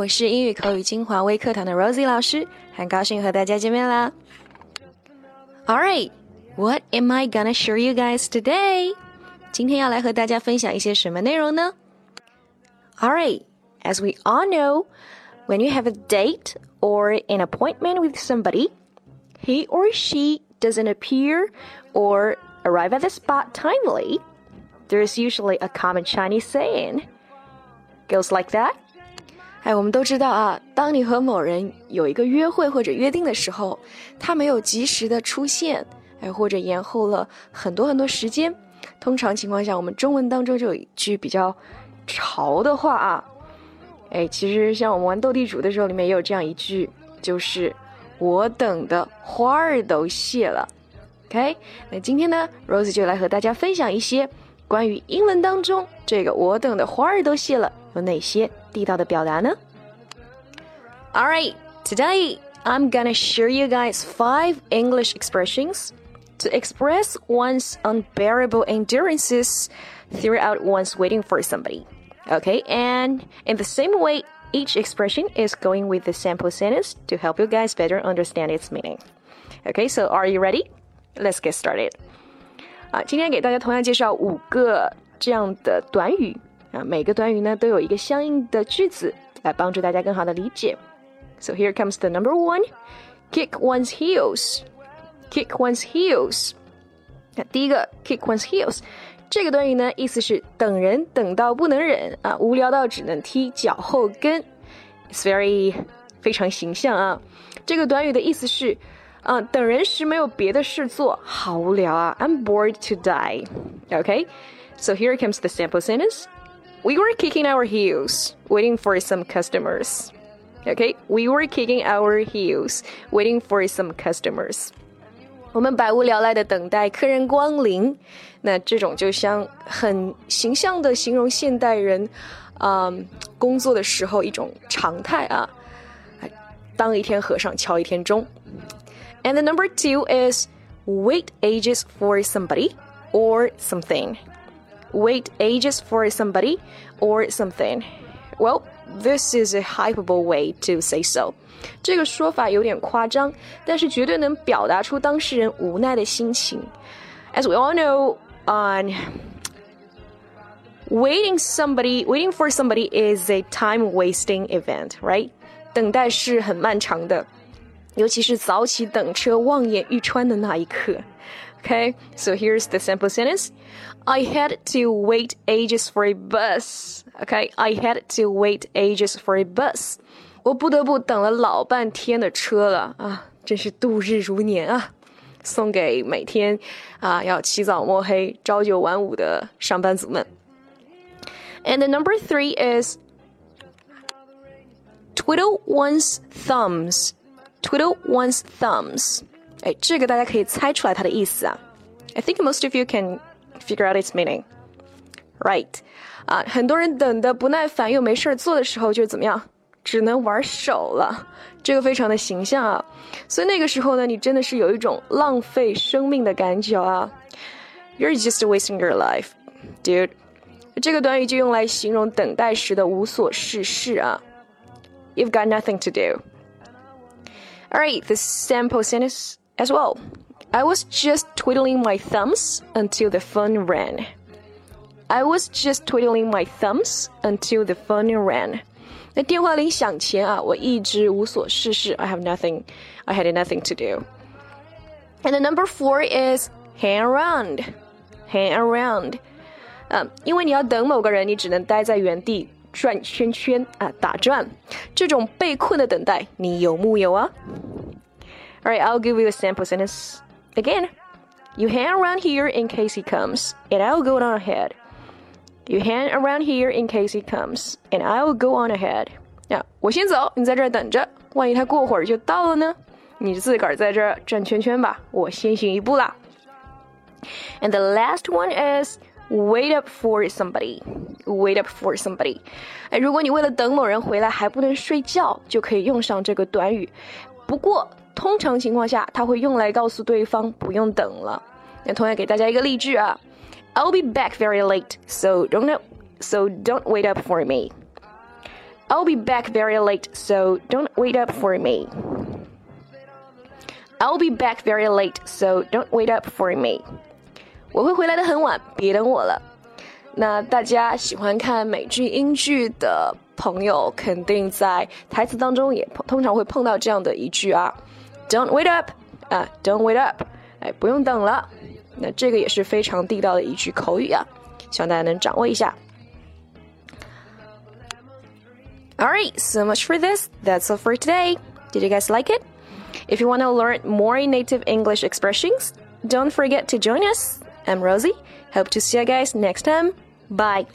我是英语口语精华微课堂的 Rosie 老师，很高兴和大家见面啦。Alright, what am I gonna show you guys today? 今天要来和大家分享一些什么内容呢？Alright, as we all know, when you have a date or an appointment with somebody, he or she doesn't appear or arrive at the spot timely, there's usually a common Chinese saying. Goes like that. 哎，我们都知道啊，当你和某人有一个约会或者约定的时候，他没有及时的出现，哎，或者延后了很多很多时间，通常情况下，我们中文当中就有一句比较潮的话啊，哎，其实像我们玩斗地主的时候，里面也有这样一句，就是我等的花儿都谢了。OK，那今天呢，Rose 就来和大家分享一些关于英文当中这个我等的花儿都谢了有哪些地道的表达呢？Alright, today I'm gonna share you guys five English expressions to express one's unbearable endurances throughout one's waiting for somebody. Okay, and in the same way, each expression is going with the sample sentence to help you guys better understand its meaning. Okay, so are you ready? Let's get started. 啊，今天给大家同样介绍五个这样的短语 啊，每个短语呢都有一个相应的句子来帮助大家更好的理解。So here comes the number one: kick one's heels. Kick one's heels. 那第一个 kick one's heels 这个短语呢，意思是等人等到不能忍啊，无聊到只能踢脚后跟。It's very 非常形象啊。这个短语的意思是。啊，等人时没有别的事做，好无聊啊！I'm bored to die. Okay, so here comes the sample sentence. We were kicking our heels, waiting for some customers. Okay, we were kicking our heels, waiting for some customers. 我们百无聊赖的等待客人光临，那这种就像很形象的形容现代人，嗯，工作的时候一种常态啊，当一天和尚敲一天钟。and the number two is wait ages for somebody or something. Wait ages for somebody or something. Well, this is a hyperbole way to say so. 这个说法有点夸张，但是绝对能表达出当事人无奈的心情。As we all know, on waiting somebody, waiting for somebody is a time-wasting event, right? 等待是很漫长的。尤其是早起等车望眼欲穿的那一刻。 Okay, so here's the simple sentence. I had to wait ages for a bus. Okay, I had to wait ages for a bus. 我不得不等了老半天的车了啊，真是度日如年啊！送给每天啊要起早摸黑、朝九晚五的上班族们。And the number three is twiddle one's thumbs twiddle one's thumbs. 哎，这个大家可以猜出来它的意思啊。I think most of you can figure out its meaning. Right. 啊，很多人等的不耐烦又没事儿做的时候，就怎么样？只能玩手了。这个非常的形象啊。所以那个时候呢，你真的是有一种浪费生命的感觉啊。You're just wasting your life, dude. 这个短语就用来形容等待时的无所事事啊。You've got nothing to do. Alright, the sample sentence as well. I was just twiddling my thumbs until the phone rang. I was just twiddling my thumbs until the phone rang. 那电话铃响前啊，我一直无所事事。I have nothing, I had nothing to do. And the number four is hang around, hang around. 啊，因为你要等某个人，你只能待在原地转圈圈啊，打转，这种被困的等待，你有木有啊 ？Alright, I'll give you a sample sentence again. You hang around here in case he comes, and I'll go on ahead. You hang around here in case he comes, and I'll go on ahead. 呀，我先走，你在这儿等着，万一他过会儿就到了呢？你自个儿在这儿转圈圈吧，我先行一步啦。And the last one is wait up for somebody. Wait up for somebody。哎，如果你为了等某人回来还不能睡觉，就可以用上这个短语。不过 通常情况下，它会用来告诉对方不用等了。那同样给大家一个例句啊，I'll be back very late, so don't so don't wait up for me. I'll be back very late, so don't wait up for me. I'll be back very late, so don't wait up for me. 我会回来的很晚，别等我了。那大家喜欢看美剧、英剧的朋友，肯定在台词当中也通常会碰到这样的一句啊 ，Don't wait up 啊，Don't wait up，哎，不用等了。那这个也是非常地道的一句口语啊，希望大家能掌握一下。Alright, so much for this. That's all for today. Did you guys like it? If you want to learn more native English expressions, don't forget to join us. I'm Rosie. Hope to see you guys next time. Bye.